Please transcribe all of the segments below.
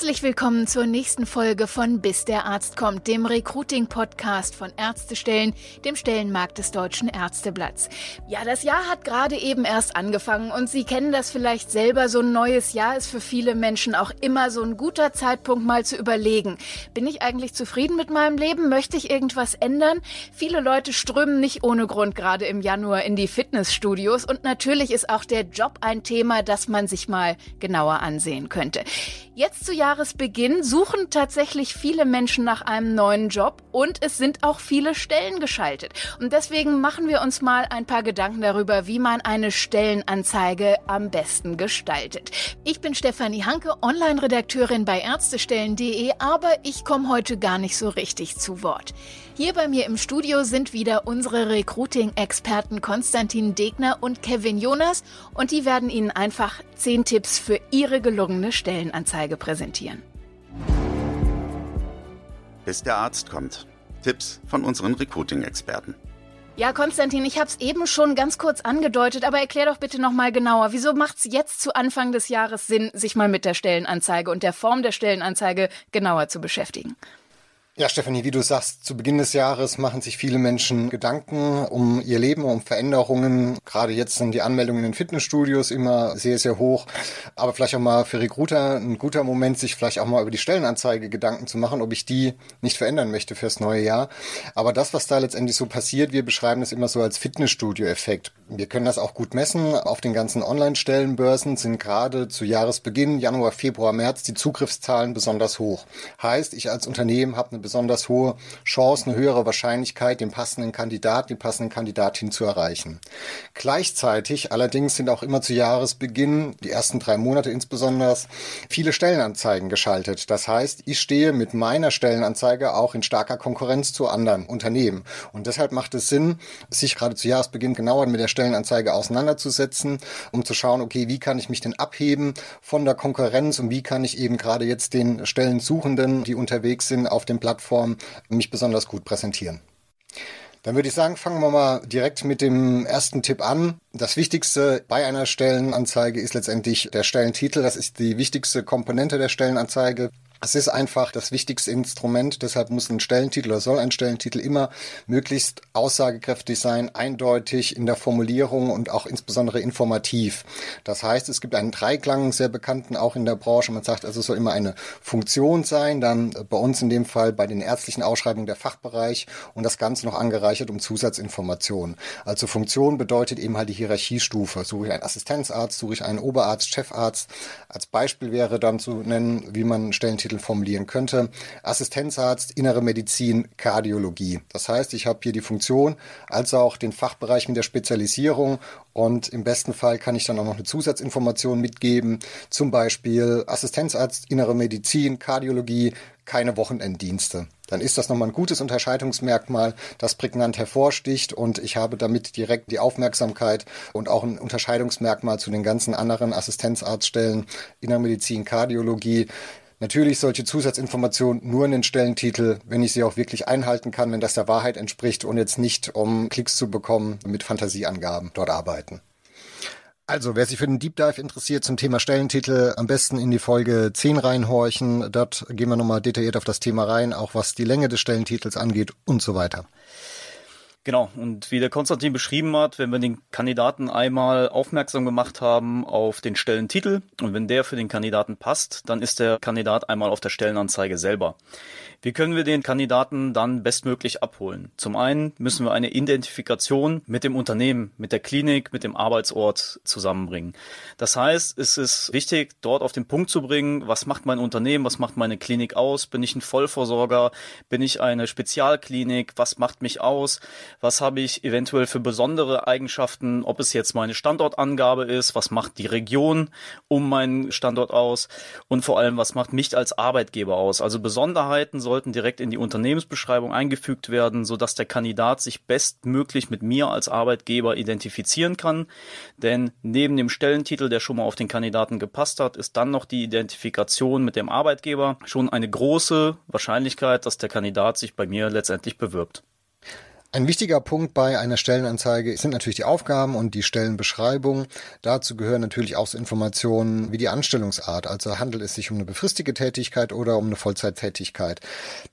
Herzlich willkommen zur nächsten Folge von Bis der Arzt kommt, dem Recruiting-Podcast von Ärztestellen, dem Stellenmarkt des Deutschen Ärzteblatts. Ja, das Jahr hat gerade eben erst angefangen und Sie kennen das vielleicht selber. So ein neues Jahr ist für viele Menschen auch immer so ein guter Zeitpunkt, mal zu überlegen. Bin ich eigentlich zufrieden mit meinem Leben? Möchte ich irgendwas ändern? Viele Leute strömen nicht ohne Grund gerade im Januar in die Fitnessstudios und natürlich ist auch der Job ein Thema, das man sich mal genauer ansehen könnte. Jetzt zu Jahresbeginn suchen tatsächlich viele Menschen nach einem neuen Job und es sind auch viele Stellen geschaltet. Und deswegen machen wir uns mal ein paar Gedanken darüber, wie man eine Stellenanzeige am besten gestaltet. Ich bin Stefanie Hanke, Online-Redakteurin bei Ärztestellen.de, aber ich komme heute gar nicht so richtig zu Wort. Hier bei mir im Studio sind wieder unsere Recruiting-Experten Konstantin Degner und Kevin Jonas und die werden Ihnen einfach zehn Tipps für Ihre gelungene Stellenanzeige präsentieren. Bis der Arzt kommt. Tipps von unseren Recruiting-Experten. Ja, Konstantin, ich habe es eben schon ganz kurz angedeutet, aber erklär doch bitte noch mal genauer. Wieso macht es jetzt zu Anfang des Jahres Sinn, sich mal mit der Stellenanzeige und der Form der Stellenanzeige genauer zu beschäftigen? Ja, Stefanie, wie du sagst, zu Beginn des Jahres machen sich viele Menschen Gedanken um ihr Leben, um Veränderungen. Gerade jetzt sind die Anmeldungen in den Fitnessstudios immer sehr, sehr hoch. Aber vielleicht auch mal für Recruiter ein guter Moment, sich vielleicht auch mal über die Stellenanzeige Gedanken zu machen, ob ich die nicht verändern möchte fürs neue Jahr. Aber das, was da letztendlich so passiert, wir beschreiben es immer so als Fitnessstudio-Effekt. Wir können das auch gut messen. Auf den ganzen Online-Stellenbörsen sind gerade zu Jahresbeginn, Januar, Februar, März, die Zugriffszahlen besonders hoch. Heißt, ich als Unternehmen habe eine besonders hohe Chance, eine höhere Wahrscheinlichkeit, den passenden Kandidaten, die passenden Kandidatin zu erreichen. Gleichzeitig allerdings sind auch immer zu Jahresbeginn, die ersten drei Monate insbesondere, viele Stellenanzeigen geschaltet. Das heißt, ich stehe mit meiner Stellenanzeige auch in starker Konkurrenz zu anderen Unternehmen. Und deshalb macht es Sinn, sich gerade zu Jahresbeginn genauer mit der Stellenanzeige auseinanderzusetzen, um zu schauen, okay, wie kann ich mich denn abheben von der Konkurrenz und wie kann ich eben gerade jetzt den Stellensuchenden, die unterwegs sind, auf dem Plattform Plattform mich besonders gut präsentieren. Dann würde ich sagen, fangen wir mal direkt mit dem ersten Tipp an. Das Wichtigste bei einer Stellenanzeige ist letztendlich der Stellentitel. Das ist die wichtigste Komponente der Stellenanzeige. Es ist einfach das wichtigste Instrument, deshalb muss ein Stellentitel oder soll ein Stellentitel immer möglichst aussagekräftig sein, eindeutig in der Formulierung und auch insbesondere informativ. Das heißt, es gibt einen Dreiklang, sehr bekannten auch in der Branche. Man sagt also, es soll immer eine Funktion sein, dann bei uns in dem Fall bei den ärztlichen Ausschreibungen der Fachbereich und das Ganze noch angereichert um Zusatzinformationen. Also Funktion bedeutet eben halt die Hierarchiestufe. Suche ich einen Assistenzarzt, suche ich einen Oberarzt, Chefarzt. Als Beispiel wäre dann zu nennen, wie man einen Stellentitel Titel formulieren könnte. Assistenzarzt, Innere Medizin, Kardiologie. Das heißt, ich habe hier die Funktion als auch den Fachbereich mit der Spezialisierung und im besten Fall kann ich dann auch noch eine Zusatzinformation mitgeben, zum Beispiel Assistenzarzt, Innere Medizin, Kardiologie, keine Wochenenddienste. Dann ist das nochmal ein gutes Unterscheidungsmerkmal, das prägnant hervorsticht und ich habe damit direkt die Aufmerksamkeit und auch ein Unterscheidungsmerkmal zu den ganzen anderen Assistenzarztstellen, Innere Medizin, Kardiologie, Natürlich solche Zusatzinformationen nur in den Stellentitel, wenn ich sie auch wirklich einhalten kann, wenn das der Wahrheit entspricht und jetzt nicht, um Klicks zu bekommen, mit Fantasieangaben dort arbeiten. Also, wer sich für den Deep Dive interessiert zum Thema Stellentitel, am besten in die Folge 10 reinhorchen. Dort gehen wir nochmal detailliert auf das Thema rein, auch was die Länge des Stellentitels angeht und so weiter. Genau, und wie der Konstantin beschrieben hat, wenn wir den Kandidaten einmal aufmerksam gemacht haben auf den Stellentitel und wenn der für den Kandidaten passt, dann ist der Kandidat einmal auf der Stellenanzeige selber. Wie können wir den Kandidaten dann bestmöglich abholen? Zum einen müssen wir eine Identifikation mit dem Unternehmen, mit der Klinik, mit dem Arbeitsort zusammenbringen. Das heißt, es ist wichtig, dort auf den Punkt zu bringen, was macht mein Unternehmen, was macht meine Klinik aus? Bin ich ein Vollversorger? Bin ich eine Spezialklinik? Was macht mich aus? Was habe ich eventuell für besondere Eigenschaften, ob es jetzt meine Standortangabe ist, was macht die Region um meinen Standort aus und vor allem, was macht mich als Arbeitgeber aus. Also Besonderheiten sollten direkt in die Unternehmensbeschreibung eingefügt werden, sodass der Kandidat sich bestmöglich mit mir als Arbeitgeber identifizieren kann. Denn neben dem Stellentitel, der schon mal auf den Kandidaten gepasst hat, ist dann noch die Identifikation mit dem Arbeitgeber schon eine große Wahrscheinlichkeit, dass der Kandidat sich bei mir letztendlich bewirbt. Ein wichtiger Punkt bei einer Stellenanzeige sind natürlich die Aufgaben und die Stellenbeschreibung. Dazu gehören natürlich auch so Informationen wie die Anstellungsart. Also handelt es sich um eine befristige Tätigkeit oder um eine Vollzeittätigkeit.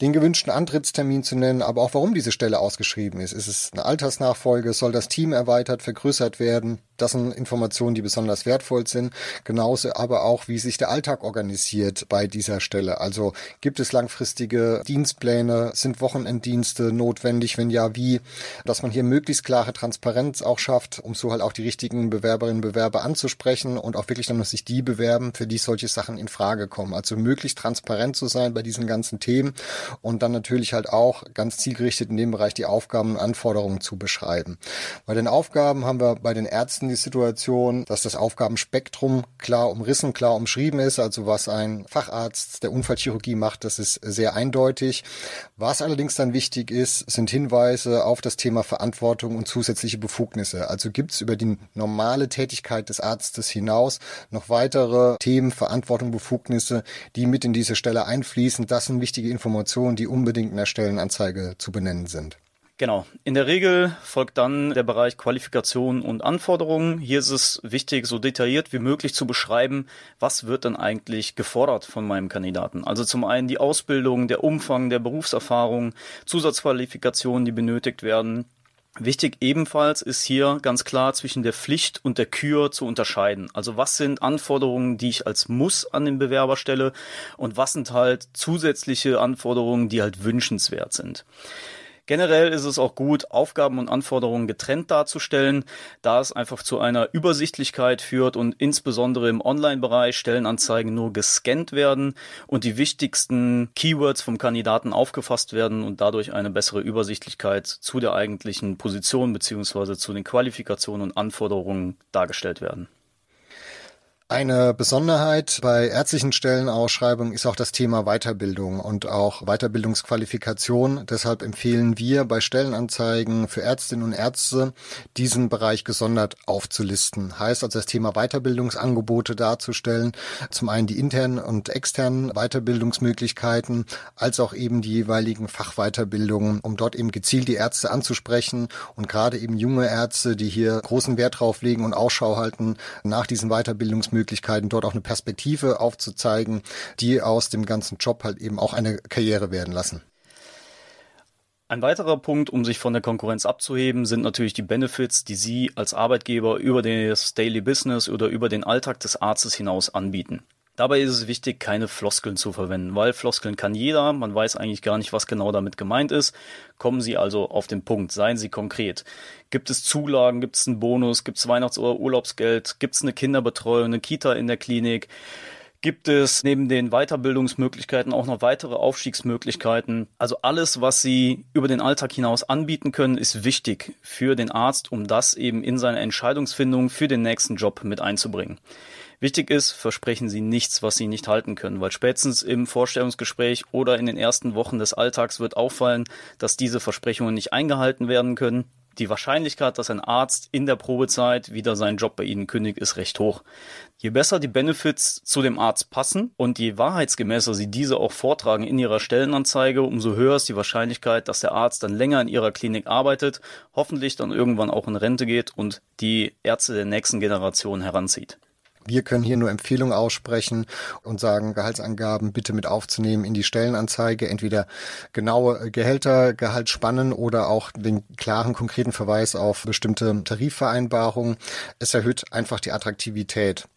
Den gewünschten Antrittstermin zu nennen, aber auch warum diese Stelle ausgeschrieben ist. Ist es eine Altersnachfolge? Soll das Team erweitert, vergrößert werden? Das sind Informationen, die besonders wertvoll sind. Genauso aber auch, wie sich der Alltag organisiert bei dieser Stelle. Also gibt es langfristige Dienstpläne? Sind Wochenenddienste notwendig? Wenn ja, wie? Dass man hier möglichst klare Transparenz auch schafft, um so halt auch die richtigen Bewerberinnen und Bewerber anzusprechen und auch wirklich dann muss sich die bewerben, für die solche Sachen in Frage kommen. Also möglichst transparent zu sein bei diesen ganzen Themen und dann natürlich halt auch ganz zielgerichtet in dem Bereich die Aufgaben und Anforderungen zu beschreiben. Bei den Aufgaben haben wir bei den Ärzten die Situation, dass das Aufgabenspektrum klar umrissen, klar umschrieben ist. Also was ein Facharzt der Unfallchirurgie macht, das ist sehr eindeutig. Was allerdings dann wichtig ist, sind Hinweise auf das Thema Verantwortung und zusätzliche Befugnisse. Also gibt es über die normale Tätigkeit des Arztes hinaus noch weitere Themen, Verantwortung, Befugnisse, die mit in diese Stelle einfließen. Das sind wichtige Informationen, die unbedingt in der Stellenanzeige zu benennen sind. Genau. In der Regel folgt dann der Bereich Qualifikation und Anforderungen. Hier ist es wichtig, so detailliert wie möglich zu beschreiben, was wird dann eigentlich gefordert von meinem Kandidaten. Also zum einen die Ausbildung, der Umfang der Berufserfahrung, Zusatzqualifikationen, die benötigt werden. Wichtig ebenfalls ist hier ganz klar zwischen der Pflicht und der Kür zu unterscheiden. Also was sind Anforderungen, die ich als Muss an den Bewerber stelle und was sind halt zusätzliche Anforderungen, die halt wünschenswert sind. Generell ist es auch gut, Aufgaben und Anforderungen getrennt darzustellen, da es einfach zu einer Übersichtlichkeit führt und insbesondere im Online-Bereich Stellenanzeigen nur gescannt werden und die wichtigsten Keywords vom Kandidaten aufgefasst werden und dadurch eine bessere Übersichtlichkeit zu der eigentlichen Position beziehungsweise zu den Qualifikationen und Anforderungen dargestellt werden. Eine Besonderheit bei ärztlichen Stellenausschreibungen ist auch das Thema Weiterbildung und auch Weiterbildungsqualifikation. Deshalb empfehlen wir bei Stellenanzeigen für Ärztinnen und Ärzte, diesen Bereich gesondert aufzulisten. Heißt also das Thema Weiterbildungsangebote darzustellen. Zum einen die internen und externen Weiterbildungsmöglichkeiten, als auch eben die jeweiligen Fachweiterbildungen, um dort eben gezielt die Ärzte anzusprechen und gerade eben junge Ärzte, die hier großen Wert drauf legen und Ausschau halten nach diesen Weiterbildungsmöglichkeiten Möglichkeiten, dort auch eine Perspektive aufzuzeigen, die aus dem ganzen Job halt eben auch eine Karriere werden lassen. Ein weiterer Punkt, um sich von der Konkurrenz abzuheben, sind natürlich die Benefits, die Sie als Arbeitgeber über das Daily Business oder über den Alltag des Arztes hinaus anbieten. Dabei ist es wichtig, keine Floskeln zu verwenden, weil Floskeln kann jeder, man weiß eigentlich gar nicht, was genau damit gemeint ist. Kommen Sie also auf den Punkt, seien Sie konkret. Gibt es Zulagen, gibt es einen Bonus, gibt es Weihnachts- oder Urlaubsgeld, gibt es eine Kinderbetreuung, eine Kita in der Klinik? Gibt es neben den Weiterbildungsmöglichkeiten auch noch weitere Aufstiegsmöglichkeiten? Also alles, was Sie über den Alltag hinaus anbieten können, ist wichtig für den Arzt, um das eben in seine Entscheidungsfindung für den nächsten Job mit einzubringen. Wichtig ist, versprechen Sie nichts, was Sie nicht halten können, weil spätestens im Vorstellungsgespräch oder in den ersten Wochen des Alltags wird auffallen, dass diese Versprechungen nicht eingehalten werden können. Die Wahrscheinlichkeit, dass ein Arzt in der Probezeit wieder seinen Job bei Ihnen kündigt, ist recht hoch. Je besser die Benefits zu dem Arzt passen und je wahrheitsgemäßer Sie diese auch vortragen in Ihrer Stellenanzeige, umso höher ist die Wahrscheinlichkeit, dass der Arzt dann länger in Ihrer Klinik arbeitet, hoffentlich dann irgendwann auch in Rente geht und die Ärzte der nächsten Generation heranzieht. Wir können hier nur Empfehlungen aussprechen und sagen, Gehaltsangaben bitte mit aufzunehmen in die Stellenanzeige, entweder genaue Gehälter, Gehaltsspannen oder auch den klaren, konkreten Verweis auf bestimmte Tarifvereinbarungen. Es erhöht einfach die Attraktivität.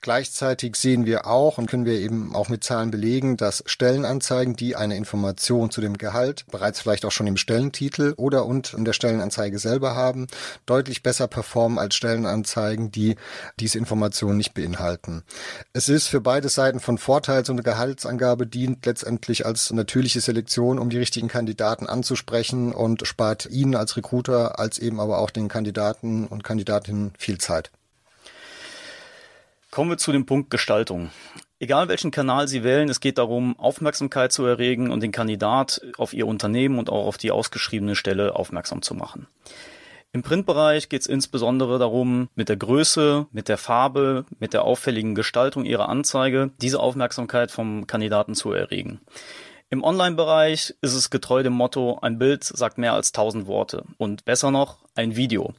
Gleichzeitig sehen wir auch und können wir eben auch mit Zahlen belegen, dass Stellenanzeigen, die eine Information zu dem Gehalt bereits vielleicht auch schon im Stellentitel oder und in der Stellenanzeige selber haben, deutlich besser performen als Stellenanzeigen, die diese Information nicht beinhalten. Es ist für beide Seiten von Vorteil, so eine Gehaltsangabe dient letztendlich als natürliche Selektion, um die richtigen Kandidaten anzusprechen und spart Ihnen als Recruiter als eben aber auch den Kandidaten und Kandidatinnen viel Zeit. Kommen wir zu dem Punkt Gestaltung. Egal welchen Kanal Sie wählen, es geht darum, Aufmerksamkeit zu erregen und den Kandidat auf Ihr Unternehmen und auch auf die ausgeschriebene Stelle aufmerksam zu machen. Im Printbereich geht es insbesondere darum, mit der Größe, mit der Farbe, mit der auffälligen Gestaltung Ihrer Anzeige diese Aufmerksamkeit vom Kandidaten zu erregen. Im Online-Bereich ist es getreu dem Motto, ein Bild sagt mehr als tausend Worte und besser noch ein Video.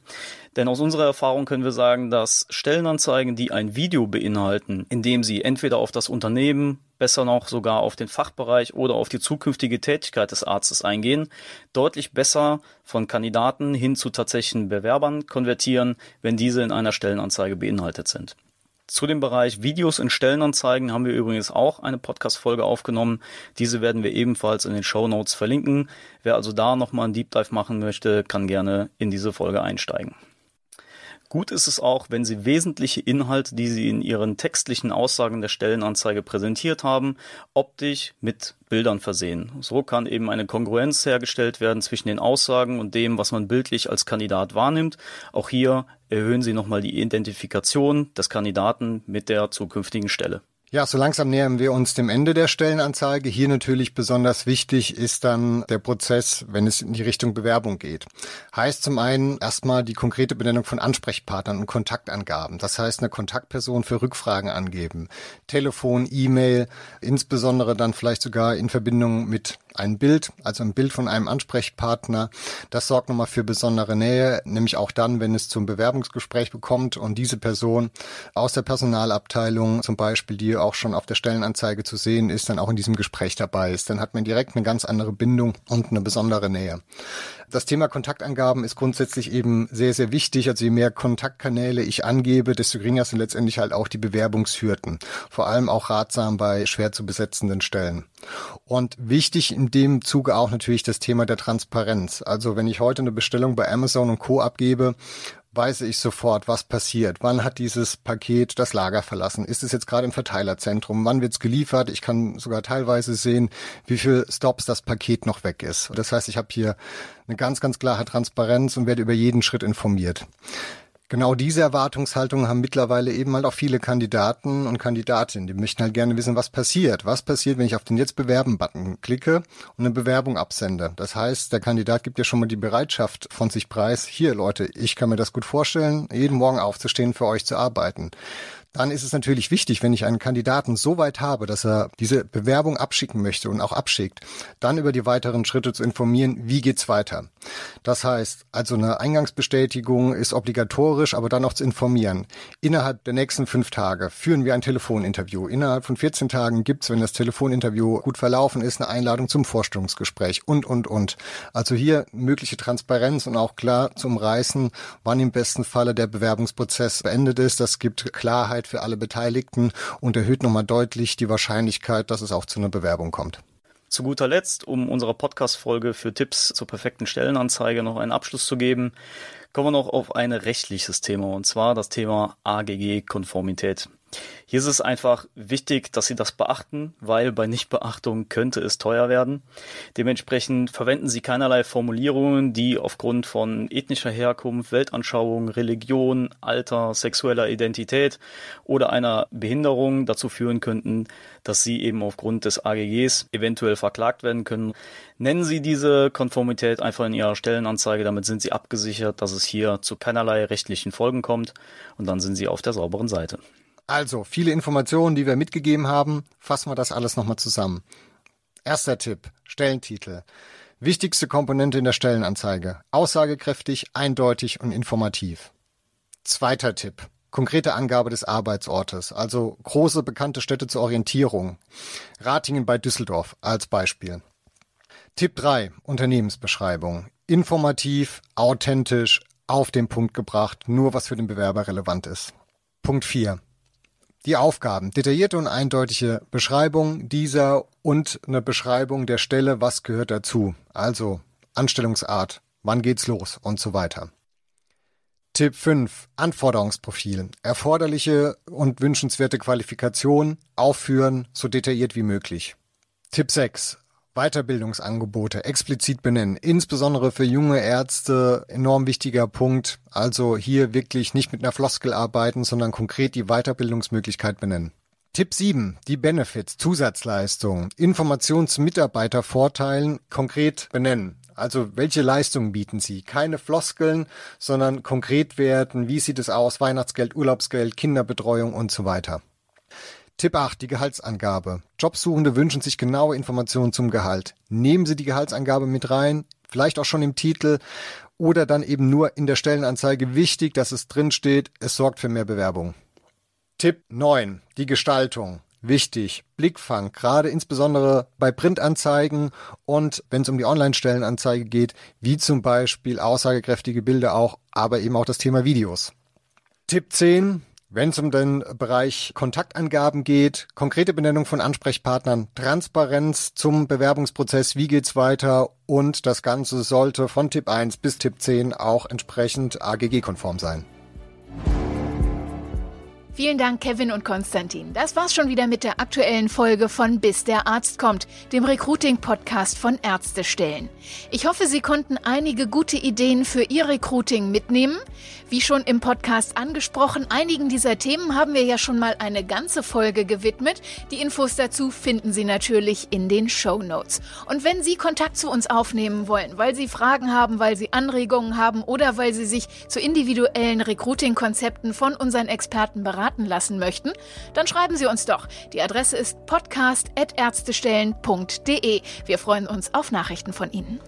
Denn aus unserer Erfahrung können wir sagen, dass Stellenanzeigen, die ein Video beinhalten, indem sie entweder auf das Unternehmen, besser noch sogar auf den Fachbereich oder auf die zukünftige Tätigkeit des Arztes eingehen, deutlich besser von Kandidaten hin zu tatsächlichen Bewerbern konvertieren, wenn diese in einer Stellenanzeige beinhaltet sind. Zu dem Bereich Videos in Stellenanzeigen haben wir übrigens auch eine Podcast-Folge aufgenommen. Diese werden wir ebenfalls in den Show Notes verlinken. Wer also da nochmal einen Deep Dive machen möchte, kann gerne in diese Folge einsteigen. Gut ist es auch, wenn Sie wesentliche Inhalte, die Sie in Ihren textlichen Aussagen der Stellenanzeige präsentiert haben, optisch mit Bildern versehen. So kann eben eine Kongruenz hergestellt werden zwischen den Aussagen und dem, was man bildlich als Kandidat wahrnimmt. Auch hier erhöhen Sie nochmal die Identifikation des Kandidaten mit der zukünftigen Stelle. Ja, so langsam nähern wir uns dem Ende der Stellenanzeige. Hier natürlich besonders wichtig ist dann der Prozess, wenn es in die Richtung Bewerbung geht. Heißt zum einen erstmal die konkrete Benennung von Ansprechpartnern und Kontaktangaben. Das heißt, eine Kontaktperson für Rückfragen angeben. Telefon, E-Mail, insbesondere dann vielleicht sogar in Verbindung mit ein Bild, also ein Bild von einem Ansprechpartner. Das sorgt nochmal für besondere Nähe, nämlich auch dann, wenn es zum Bewerbungsgespräch bekommt und diese Person aus der Personalabteilung zum Beispiel, die auch schon auf der Stellenanzeige zu sehen ist, dann auch in diesem Gespräch dabei ist. Dann hat man direkt eine ganz andere Bindung und eine besondere Nähe. Das Thema Kontaktangaben ist grundsätzlich eben sehr, sehr wichtig. Also je mehr Kontaktkanäle ich angebe, desto geringer sind letztendlich halt auch die Bewerbungshürden. Vor allem auch ratsam bei schwer zu besetzenden Stellen. Und wichtig in dem Zuge auch natürlich das Thema der Transparenz. Also wenn ich heute eine Bestellung bei Amazon und Co. abgebe, weiß ich sofort, was passiert. Wann hat dieses Paket das Lager verlassen? Ist es jetzt gerade im Verteilerzentrum? Wann wird es geliefert? Ich kann sogar teilweise sehen, wie viel Stops das Paket noch weg ist. Das heißt, ich habe hier eine ganz, ganz klare Transparenz und werde über jeden Schritt informiert. Genau diese Erwartungshaltung haben mittlerweile eben halt auch viele Kandidaten und Kandidatinnen. Die möchten halt gerne wissen, was passiert. Was passiert, wenn ich auf den Jetzt bewerben-Button klicke und eine Bewerbung absende? Das heißt, der Kandidat gibt ja schon mal die Bereitschaft von sich preis. Hier, Leute, ich kann mir das gut vorstellen, jeden Morgen aufzustehen, für euch zu arbeiten dann ist es natürlich wichtig, wenn ich einen Kandidaten so weit habe, dass er diese Bewerbung abschicken möchte und auch abschickt, dann über die weiteren Schritte zu informieren, wie geht's weiter. Das heißt, also eine Eingangsbestätigung ist obligatorisch, aber dann noch zu informieren. Innerhalb der nächsten fünf Tage führen wir ein Telefoninterview. Innerhalb von 14 Tagen gibt's, wenn das Telefoninterview gut verlaufen ist, eine Einladung zum Vorstellungsgespräch und, und, und. Also hier mögliche Transparenz und auch klar zu umreißen, wann im besten Falle der Bewerbungsprozess beendet ist. Das gibt Klarheit für alle Beteiligten und erhöht nochmal deutlich die Wahrscheinlichkeit, dass es auch zu einer Bewerbung kommt. Zu guter Letzt, um unserer Podcast-Folge für Tipps zur perfekten Stellenanzeige noch einen Abschluss zu geben, kommen wir noch auf ein rechtliches Thema und zwar das Thema AGG-Konformität. Hier ist es einfach wichtig, dass Sie das beachten, weil bei Nichtbeachtung könnte es teuer werden. Dementsprechend verwenden Sie keinerlei Formulierungen, die aufgrund von ethnischer Herkunft, Weltanschauung, Religion, Alter, sexueller Identität oder einer Behinderung dazu führen könnten, dass Sie eben aufgrund des AGGs eventuell verklagt werden können. Nennen Sie diese Konformität einfach in Ihrer Stellenanzeige, damit sind Sie abgesichert, dass es hier zu keinerlei rechtlichen Folgen kommt und dann sind Sie auf der sauberen Seite. Also, viele Informationen, die wir mitgegeben haben, fassen wir das alles nochmal zusammen. Erster Tipp, Stellentitel. Wichtigste Komponente in der Stellenanzeige. Aussagekräftig, eindeutig und informativ. Zweiter Tipp. Konkrete Angabe des Arbeitsortes, also große bekannte Städte zur Orientierung. Ratingen bei Düsseldorf als Beispiel. Tipp 3. Unternehmensbeschreibung. Informativ, authentisch, auf den Punkt gebracht, nur was für den Bewerber relevant ist. Punkt 4. Die Aufgaben, detaillierte und eindeutige Beschreibung dieser und eine Beschreibung der Stelle, was gehört dazu. Also Anstellungsart, wann geht's los und so weiter. Tipp 5. Anforderungsprofil. Erforderliche und wünschenswerte Qualifikation aufführen, so detailliert wie möglich. Tipp 6. Weiterbildungsangebote explizit benennen. Insbesondere für junge Ärzte enorm wichtiger Punkt. Also hier wirklich nicht mit einer Floskel arbeiten, sondern konkret die Weiterbildungsmöglichkeit benennen. Tipp 7. Die Benefits, Zusatzleistungen, Informationen zu Mitarbeitervorteilen konkret benennen. Also welche Leistungen bieten Sie? Keine Floskeln, sondern konkret werden, wie sieht es aus, Weihnachtsgeld, Urlaubsgeld, Kinderbetreuung und so weiter. Tipp 8, die Gehaltsangabe. Jobsuchende wünschen sich genaue Informationen zum Gehalt. Nehmen Sie die Gehaltsangabe mit rein, vielleicht auch schon im Titel oder dann eben nur in der Stellenanzeige. Wichtig, dass es drin steht, es sorgt für mehr Bewerbung. Tipp 9, die Gestaltung wichtig. Blickfang, gerade insbesondere bei Printanzeigen und wenn es um die Online-Stellenanzeige geht, wie zum Beispiel aussagekräftige Bilder auch, aber eben auch das Thema Videos. Tipp 10, wenn es um den Bereich Kontaktangaben geht, konkrete Benennung von Ansprechpartnern, Transparenz zum Bewerbungsprozess, wie geht's weiter und das Ganze sollte von Tipp 1 bis Tipp 10 auch entsprechend AGG-konform sein. Vielen Dank, Kevin und Konstantin. Das war's schon wieder mit der aktuellen Folge von Bis der Arzt kommt, dem Recruiting-Podcast von Ärztestellen. Ich hoffe, Sie konnten einige gute Ideen für Ihr Recruiting mitnehmen. Wie schon im Podcast angesprochen, einigen dieser Themen haben wir ja schon mal eine ganze Folge gewidmet. Die Infos dazu finden Sie natürlich in den Show Notes. Und wenn Sie Kontakt zu uns aufnehmen wollen, weil Sie Fragen haben, weil Sie Anregungen haben oder weil Sie sich zu individuellen Recruiting-Konzepten von unseren Experten beraten, lassen möchten, dann schreiben Sie uns doch. Die Adresse ist podcast.ärztestellen.de. Wir freuen uns auf Nachrichten von Ihnen.